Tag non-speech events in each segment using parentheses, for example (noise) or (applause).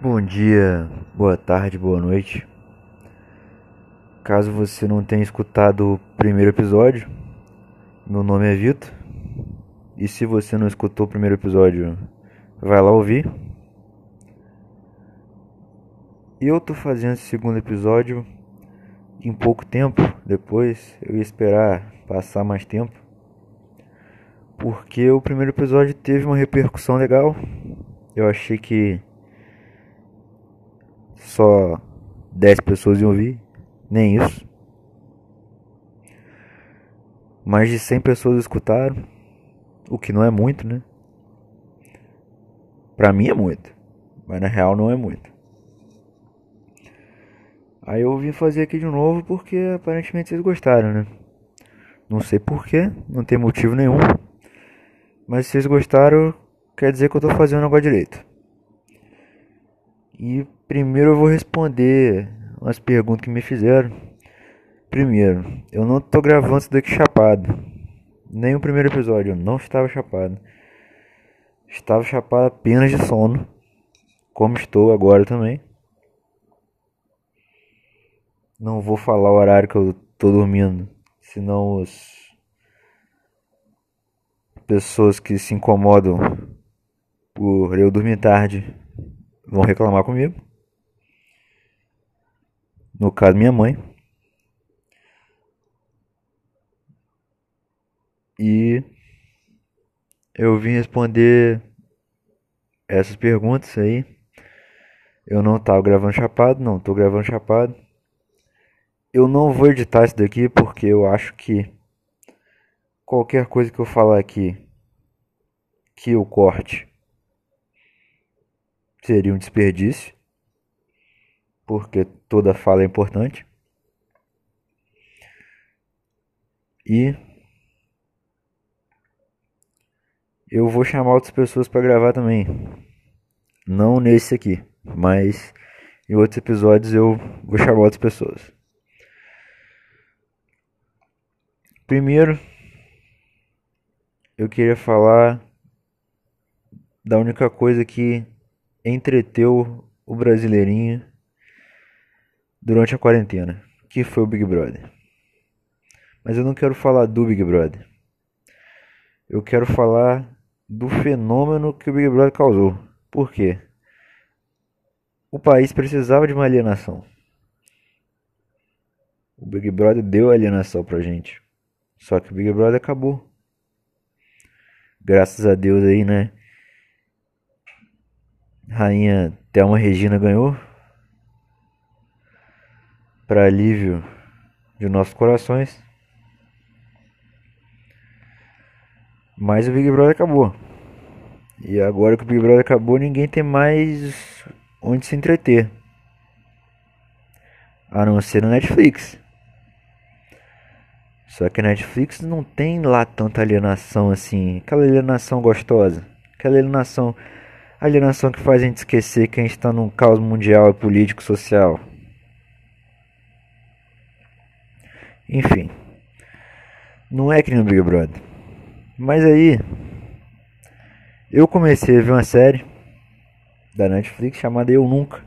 Bom dia, boa tarde, boa noite. Caso você não tenha escutado o primeiro episódio, meu nome é Vitor. E se você não escutou o primeiro episódio, vai lá ouvir. Eu tô fazendo esse segundo episódio em pouco tempo, depois eu ia esperar passar mais tempo. Porque o primeiro episódio teve uma repercussão legal. Eu achei que só 10 pessoas iam ouvir, nem isso. Mais de 100 pessoas escutaram, o que não é muito, né? Pra mim é muito, mas na real não é muito. Aí eu vim fazer aqui de novo porque aparentemente vocês gostaram, né? Não sei porquê, não tem motivo nenhum. Mas se vocês gostaram, quer dizer que eu tô fazendo agora direito. E primeiro eu vou responder umas perguntas que me fizeram. Primeiro, eu não tô gravando isso daqui chapado. Nem o primeiro episódio, eu não estava chapado. Estava chapado apenas de sono. Como estou agora também. Não vou falar o horário que eu tô dormindo. Senão os pessoas que se incomodam por eu dormir tarde vão reclamar comigo. No caso, minha mãe. E eu vim responder essas perguntas aí. Eu não tava gravando chapado, não tô gravando chapado. Eu não vou editar isso daqui porque eu acho que qualquer coisa que eu falar aqui que eu corte seria um desperdício, porque toda fala é importante. E eu vou chamar outras pessoas para gravar também. Não nesse aqui, mas em outros episódios eu vou chamar outras pessoas. Primeiro, eu queria falar da única coisa que entreteu o brasileirinho durante a quarentena, que foi o Big Brother. Mas eu não quero falar do Big Brother. Eu quero falar do fenômeno que o Big Brother causou. Por quê? O país precisava de uma alienação. O Big Brother deu alienação pra gente. Só que o Big Brother acabou. Graças a Deus aí, né? Rainha Thelma Regina ganhou. Para alívio de nossos corações. Mas o Big Brother acabou. E agora que o Big Brother acabou, ninguém tem mais onde se entreter. A não ser no Netflix. Só que a Netflix não tem lá tanta alienação assim. Aquela alienação gostosa. Aquela alienação alienação que faz a gente esquecer que a gente está num caos mundial, político, social. Enfim, não é que nem o Big Brother. Mas aí, eu comecei a ver uma série da Netflix chamada Eu Nunca.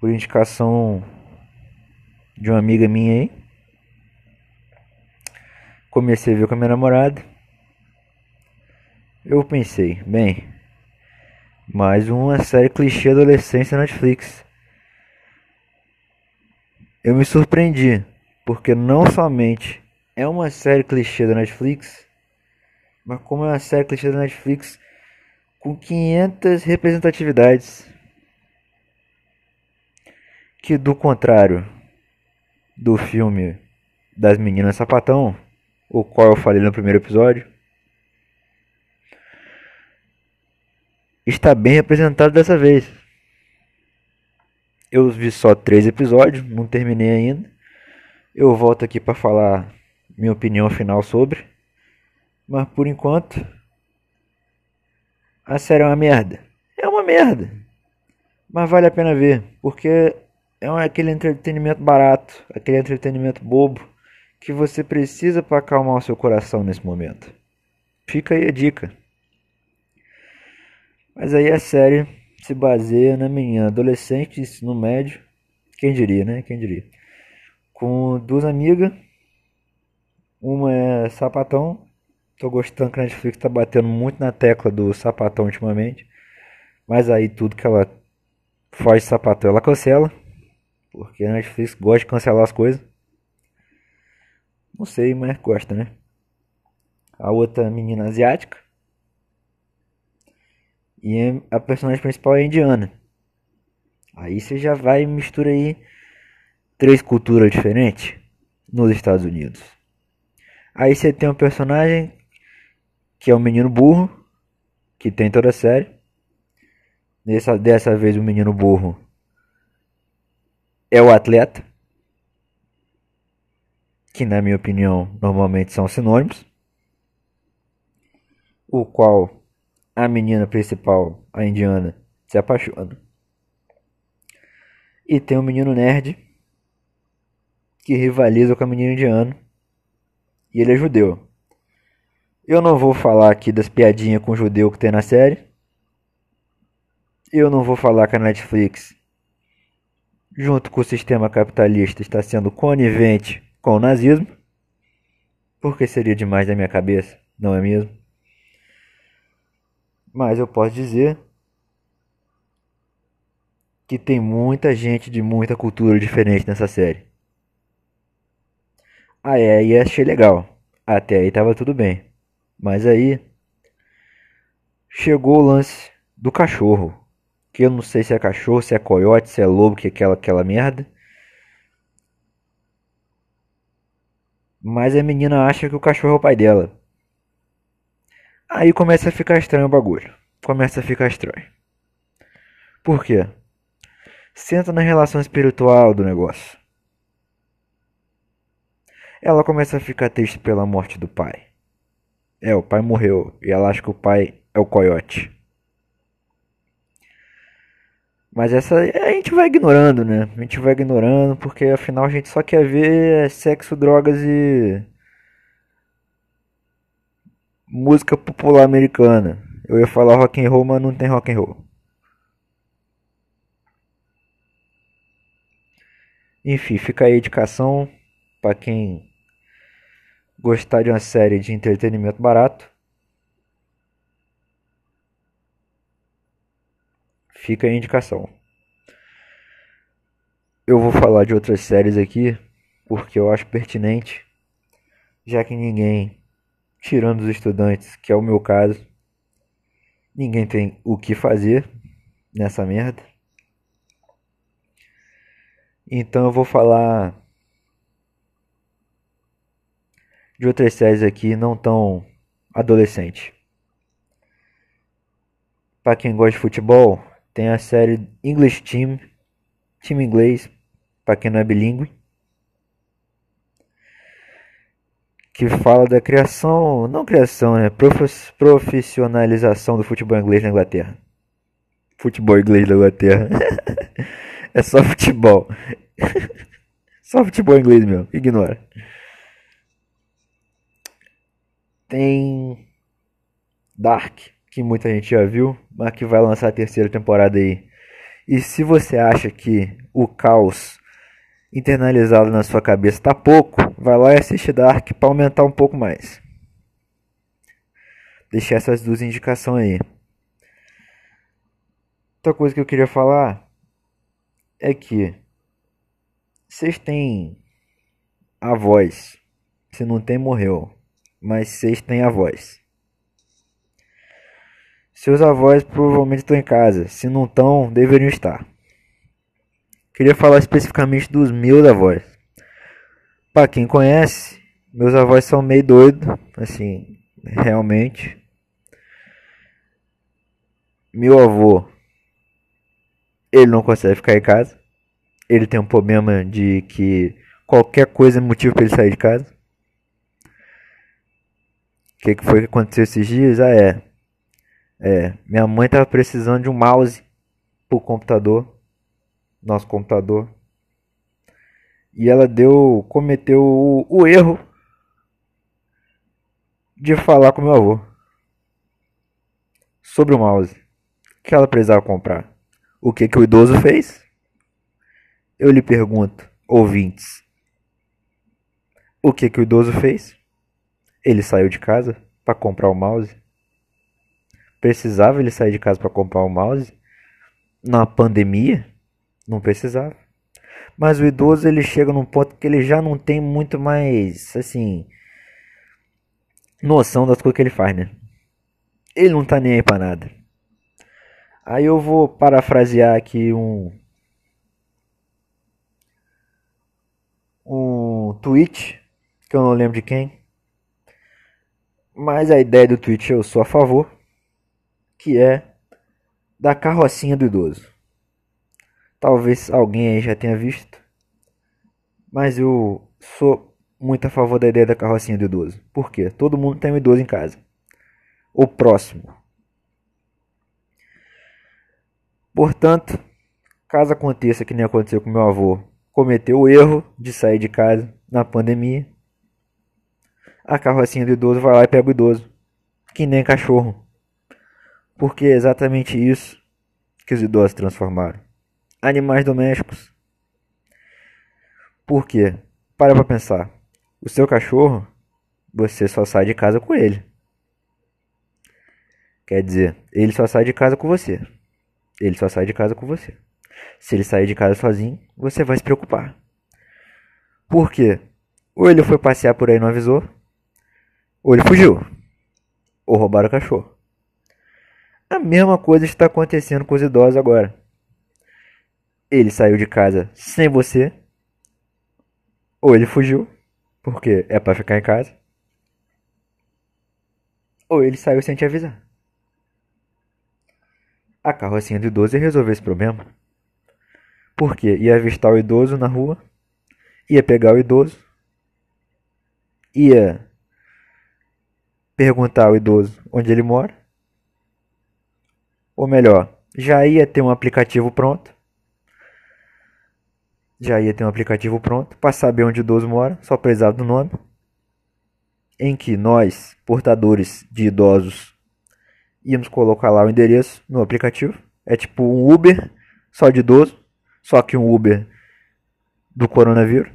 Por indicação de uma amiga minha aí. Comecei a ver com a minha namorada. Eu pensei, bem, mais uma série clichê adolescência Netflix. Eu me surpreendi, porque não somente é uma série clichê da Netflix, mas como é uma série clichê da Netflix com 500 representatividades. Que do contrário do filme das meninas sapatão, o qual eu falei no primeiro episódio, está bem representado dessa vez. Eu vi só três episódios, não terminei ainda. Eu volto aqui para falar minha opinião final sobre. Mas por enquanto, a série é uma merda. É uma merda. Mas vale a pena ver, porque é aquele entretenimento barato, aquele entretenimento bobo que você precisa para acalmar o seu coração nesse momento. Fica aí a dica. Mas aí a série se baseia na menina adolescente, ensino médio, quem diria, né? Quem diria? Com duas amigas, uma é sapatão, tô gostando que a Netflix tá batendo muito na tecla do sapatão ultimamente, mas aí tudo que ela faz sapatão ela cancela, porque a Netflix gosta de cancelar as coisas. Não sei, mas gosta, né? A outra menina asiática. E a personagem principal é indiana. Aí você já vai e mistura aí três culturas diferentes nos Estados Unidos. Aí você tem um personagem que é o um menino burro, que tem toda a série. Dessa, dessa vez o menino burro é o atleta que na minha opinião normalmente são sinônimos, o qual a menina principal, a indiana, se apaixona. E tem um menino nerd que rivaliza com a menina indiana e ele é judeu. Eu não vou falar aqui das piadinhas com judeu que tem na série. Eu não vou falar que a Netflix, junto com o sistema capitalista, está sendo conivente com o nazismo, porque seria demais da minha cabeça, não é mesmo? Mas eu posso dizer que tem muita gente de muita cultura diferente nessa série. Ah, é, e achei legal. Até aí tava tudo bem. Mas aí chegou o lance do cachorro. Que eu não sei se é cachorro, se é coiote, se é lobo, que é aquela, aquela merda. Mas a menina acha que o cachorro é o pai dela. Aí começa a ficar estranho o bagulho. Começa a ficar estranho. Por quê? Senta na relação espiritual do negócio. Ela começa a ficar triste pela morte do pai. É, o pai morreu e ela acha que o pai é o coiote. Mas essa a gente vai ignorando, né? A gente vai ignorando porque afinal a gente só quer ver sexo, drogas e música popular americana. Eu ia falar rock and roll, mas não tem rock and roll. Enfim, fica aí a indicação para quem gostar de uma série de entretenimento barato. Fica a indicação. Eu vou falar de outras séries aqui porque eu acho pertinente, já que ninguém, tirando os estudantes, que é o meu caso, ninguém tem o que fazer nessa merda. Então eu vou falar de outras séries aqui não tão adolescente. Para quem gosta de futebol, tem a série English Team, time inglês, para quem não é bilíngue, que fala da criação, não criação, né, profissionalização do futebol inglês na Inglaterra. Futebol inglês na Inglaterra. (laughs) é só futebol. (laughs) só futebol inglês meu, ignora. Tem Dark, que muita gente já viu, mas que vai lançar a terceira temporada aí. E se você acha que o caos internalizado na sua cabeça tá pouco, vai lá e assiste Dark para aumentar um pouco mais. Deixar essas duas indicações aí. Outra coisa que eu queria falar é que vocês têm a voz. Se não tem, morreu. Mas vocês têm a voz. Seus avós provavelmente estão em casa. Se não estão, deveriam estar. Queria falar especificamente dos meus avós. Para quem conhece, meus avós são meio doidos, assim, realmente. Meu avô, ele não consegue ficar em casa. Ele tem um problema de que qualquer coisa é motivo para ele sair de casa. O que, que foi que aconteceu esses dias? Ah, é. É, minha mãe tava precisando de um mouse pro computador, nosso computador. E ela deu, cometeu o, o erro de falar com meu avô sobre o mouse. que ela precisava comprar. O que, que o idoso fez? Eu lhe pergunto, ouvintes, o que, que o idoso fez? Ele saiu de casa para comprar o mouse? Precisava ele sair de casa para comprar o mouse? Na pandemia? Não precisava. Mas o idoso ele chega num ponto que ele já não tem muito mais, assim, noção das coisas que ele faz, né? Ele não tá nem aí pra nada. Aí eu vou parafrasear aqui um um tweet que eu não lembro de quem. Mas a ideia do tweet eu sou a favor, que é da carrocinha do idoso. Talvez alguém aí já tenha visto, mas eu sou muito a favor da ideia da carrocinha do idoso. Por quê? Todo mundo tem um idoso em casa. O próximo. Portanto, caso aconteça que nem aconteceu com meu avô, cometeu o erro de sair de casa na pandemia, a carrocinha do idoso vai lá e pega o idoso, que nem cachorro. Porque é exatamente isso que os idosos transformaram. Animais domésticos. Por quê? Para pra pensar. O seu cachorro, você só sai de casa com ele. Quer dizer, ele só sai de casa com você. Ele só sai de casa com você. Se ele sair de casa sozinho, você vai se preocupar. Por quê? Ou ele foi passear por aí e não avisou, ou ele fugiu, ou roubaram o cachorro. A mesma coisa está acontecendo com os idosos agora. Ele saiu de casa sem você, ou ele fugiu, porque é para ficar em casa, ou ele saiu sem te avisar. A carrocinha do idoso ia resolver esse problema. Porque ia avistar o idoso na rua, ia pegar o idoso, ia perguntar ao idoso onde ele mora, ou melhor, já ia ter um aplicativo pronto. Já ia ter um aplicativo pronto para saber onde o idoso mora, só precisava do nome. Em que nós, portadores de idosos, íamos colocar lá o endereço no aplicativo. É tipo um Uber, só de idoso, só que um Uber do coronavírus,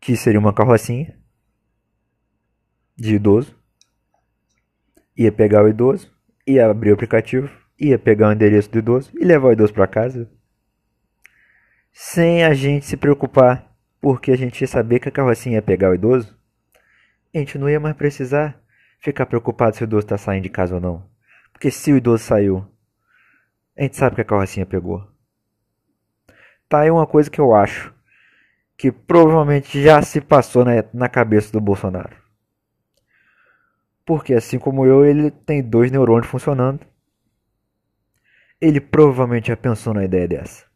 que seria uma carrocinha de idoso. Ia pegar o idoso, ia abrir o aplicativo, ia pegar o endereço do idoso e levar o idoso para casa. Sem a gente se preocupar, porque a gente ia saber que a carrocinha ia pegar o idoso. A gente não ia mais precisar ficar preocupado se o idoso está saindo de casa ou não. Porque se o idoso saiu, a gente sabe que a carrocinha pegou. Tá aí uma coisa que eu acho que provavelmente já se passou na, na cabeça do Bolsonaro. Porque assim como eu, ele tem dois neurônios funcionando. Ele provavelmente já pensou na ideia dessa.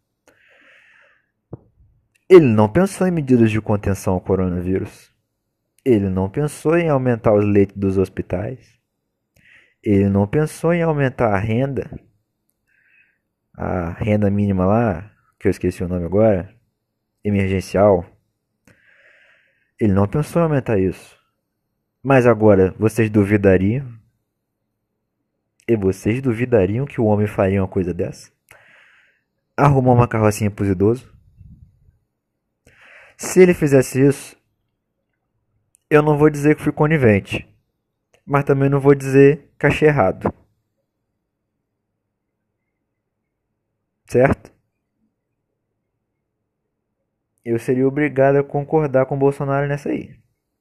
Ele não pensou em medidas de contenção ao coronavírus. Ele não pensou em aumentar os leitos dos hospitais. Ele não pensou em aumentar a renda. A renda mínima lá, que eu esqueci o nome agora, emergencial. Ele não pensou em aumentar isso. Mas agora, vocês duvidariam? E vocês duvidariam que o homem faria uma coisa dessa? Arrumar uma carrocinha para os idosos? Se ele fizesse isso, eu não vou dizer que fui conivente, mas também não vou dizer que achei errado. Certo? Eu seria obrigado a concordar com o Bolsonaro nessa aí.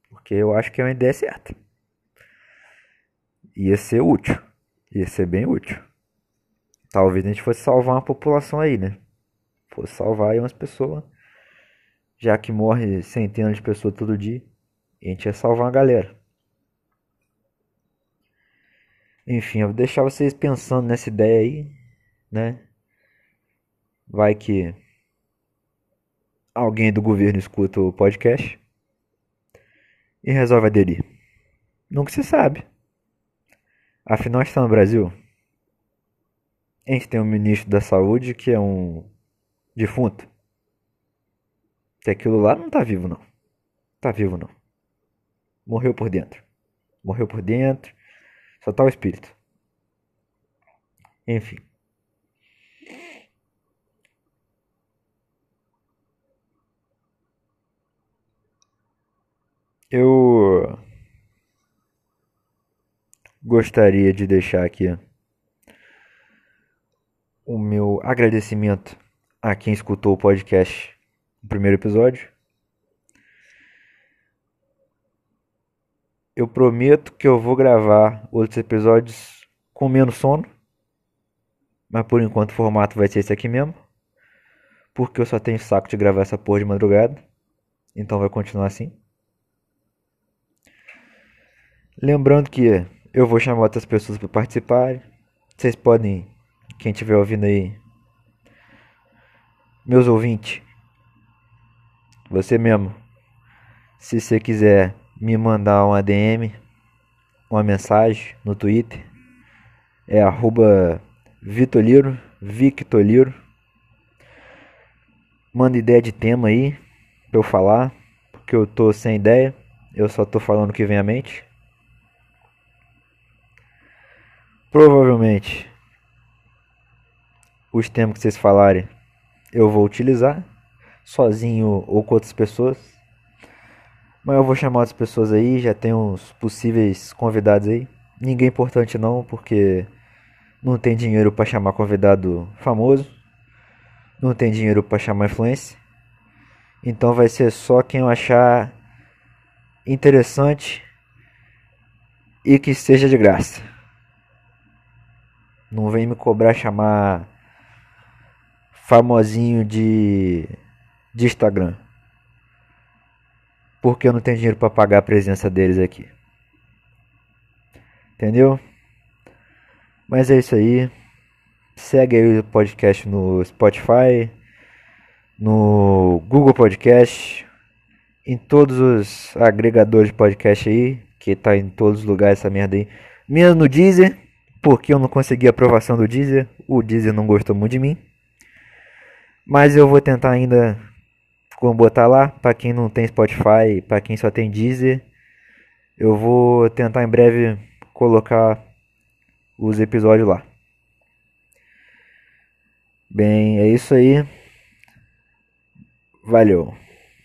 Porque eu acho que é uma ideia certa. Ia ser útil. Ia ser bem útil. Talvez a gente fosse salvar uma população aí, né? Fosse salvar aí umas pessoas. Já que morre centenas de pessoas todo dia. A gente ia salvar uma galera. Enfim, eu vou deixar vocês pensando nessa ideia aí, né? Vai que alguém do governo escuta o podcast e resolve aderir? Nunca se sabe. Afinal, está no Brasil. A gente tem um ministro da saúde que é um defunto. Que aquilo lá não tá vivo, não. Tá vivo, não. Morreu por dentro. Morreu por dentro. Só tá o espírito. Enfim. Eu gostaria de deixar aqui o meu agradecimento a quem escutou o podcast no primeiro episódio. Eu prometo que eu vou gravar outros episódios com menos sono. Mas por enquanto o formato vai ser esse aqui mesmo. Porque eu só tenho saco de gravar essa porra de madrugada. Então vai continuar assim. Lembrando que eu vou chamar outras pessoas para participarem. Vocês podem, quem estiver ouvindo aí, meus ouvintes, você mesmo, se você quiser me mandar uma DM, uma mensagem no Twitter, é arroba Vitoliro, Victoliro. Manda ideia de tema aí pra eu falar, porque eu tô sem ideia, eu só tô falando o que vem à mente. Provavelmente os temas que vocês falarem eu vou utilizar, sozinho ou com outras pessoas. Mas eu vou chamar outras pessoas aí, já tem uns possíveis convidados aí. Ninguém importante não, porque não tem dinheiro para chamar convidado famoso. Não tem dinheiro para chamar influência. Então vai ser só quem eu achar interessante e que seja de graça. Não vem me cobrar chamar famosinho de, de Instagram. Porque eu não tenho dinheiro para pagar a presença deles aqui. Entendeu? Mas é isso aí. Segue aí o podcast no Spotify, no Google Podcast, em todos os agregadores de podcast aí, que tá em todos os lugares essa merda aí. Menos no Deezer, porque eu não consegui a aprovação do Deezer. O Deezer não gostou muito de mim. Mas eu vou tentar ainda botar lá para quem não tem Spotify, para quem só tem Deezer. Eu vou tentar em breve colocar os episódios lá. Bem, é isso aí. Valeu.